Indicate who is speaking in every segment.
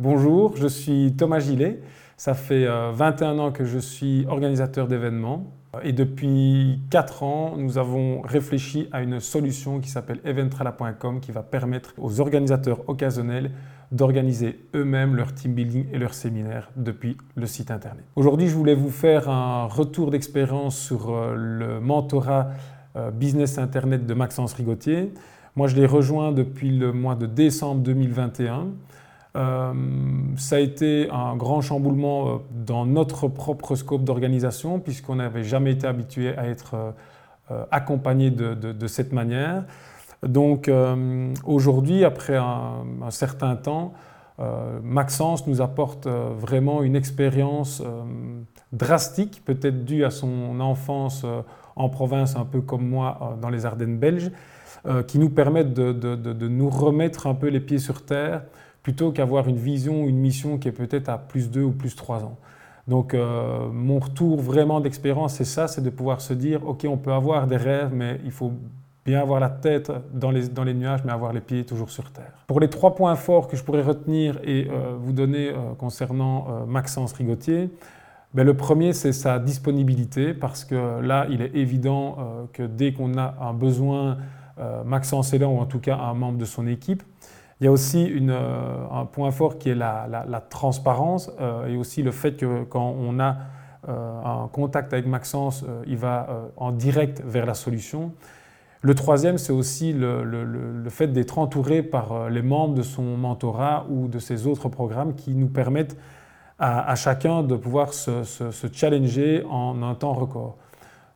Speaker 1: Bonjour, je suis Thomas Gillet. Ça fait 21 euh, ans que je suis organisateur d'événements et depuis 4 ans, nous avons réfléchi à une solution qui s'appelle eventrala.com qui va permettre aux organisateurs occasionnels d'organiser eux-mêmes leur team building et leurs séminaires depuis le site internet. Aujourd'hui, je voulais vous faire un retour d'expérience sur euh, le mentorat euh, business internet de Maxence Rigotier. Moi, je l'ai rejoint depuis le mois de décembre 2021. Euh, ça a été un grand chamboulement euh, dans notre propre scope d'organisation puisqu'on n'avait jamais été habitué à être euh, accompagné de, cette manière. Donc aujourd'hui, après un, certain temps, Maxence nous apporte vraiment une expérience drastique, peut-être due à son enfance en province, un peu comme moi dans les Ardennes belges, qui nous permettent de, nous remettre un peu les pieds sur terre plutôt qu'avoir une vision, une mission qui est peut-être à plus 2 ou plus 3 ans. Donc euh, mon retour vraiment d'expérience, c'est ça, c'est de pouvoir se dire, OK, on peut avoir des rêves, mais il faut bien avoir la tête dans les, dans les nuages, mais avoir les pieds toujours sur terre. Pour les trois points forts que je pourrais retenir et euh, vous donner euh, concernant Maxence Rigotier, ben, le premier, c'est sa disponibilité, parce que là, il est évident que dès qu'on a un besoin, Maxence est là, ou en tout cas un membre de son équipe. Il y a aussi euh, un point fort qui est la, transparence euh, et aussi le fait que quand on a euh, un contact avec Maxence, il va en direct vers la solution. Le troisième, c'est aussi le, fait d'être entouré par les membres de son mentorat ou de ses autres programmes qui nous permettent à, chacun de pouvoir se, challenger en un temps record.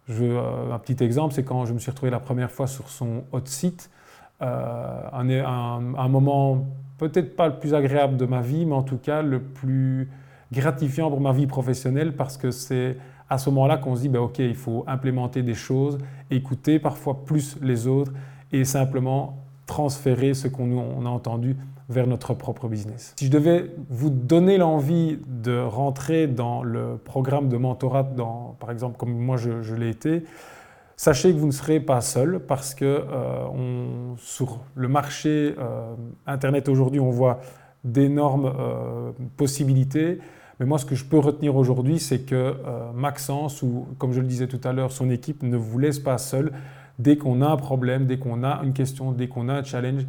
Speaker 1: un petit exemple, c'est quand je me suis retrouvé la première fois sur son hot site, euh, un, un, moment peut-être pas le plus agréable de ma vie, mais en tout cas le plus gratifiant pour ma vie professionnelle parce que c'est à ce moment-là qu'on se dit, ben, OK, il faut implémenter des choses, écouter parfois plus les autres et simplement transférer ce qu'on a entendu vers notre propre business. Si je devais vous donner l'envie de rentrer dans le programme de mentorat, dans, par exemple comme moi je, je l'ai été, Sachez que vous ne serez pas seul parce que euh, sur le marché euh, Internet aujourd'hui, on voit d'énormes euh, possibilités. Mais moi, ce que je peux retenir aujourd'hui, c'est que Maxence, ou comme je le disais tout à l'heure, son équipe ne vous laisse pas seul. Dès qu'on a un problème, dès qu'on a une question, dès qu'on a un challenge,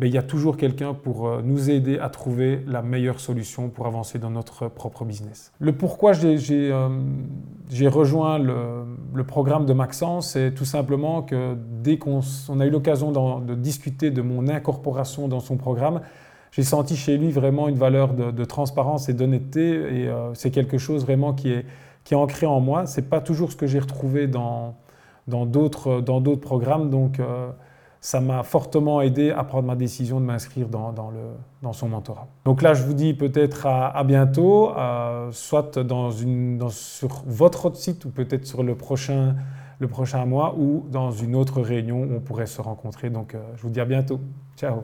Speaker 1: mais il y a toujours quelqu'un pour nous aider à trouver la meilleure solution pour avancer dans notre propre business. Le pourquoi j'ai euh, rejoint le, programme de Maxence, c'est tout simplement que dès qu'on a eu l'occasion de discuter de mon incorporation dans son programme, j'ai senti chez lui vraiment une valeur de, transparence et d'honnêteté et euh, c'est quelque chose vraiment qui est, qui est ancré en moi. Ce n'est pas toujours ce que j'ai retrouvé dans d'autres dans programmes. Donc, ça m'a fortement aidé à prendre ma décision de m'inscrire dans, son mentorat. Donc là, je vous dis peut-être à, bientôt, soit sur votre site ou peut-être sur le prochain, le prochain mois ou dans une autre réunion où on pourrait se rencontrer. Donc euh, je vous dis à bientôt. Ciao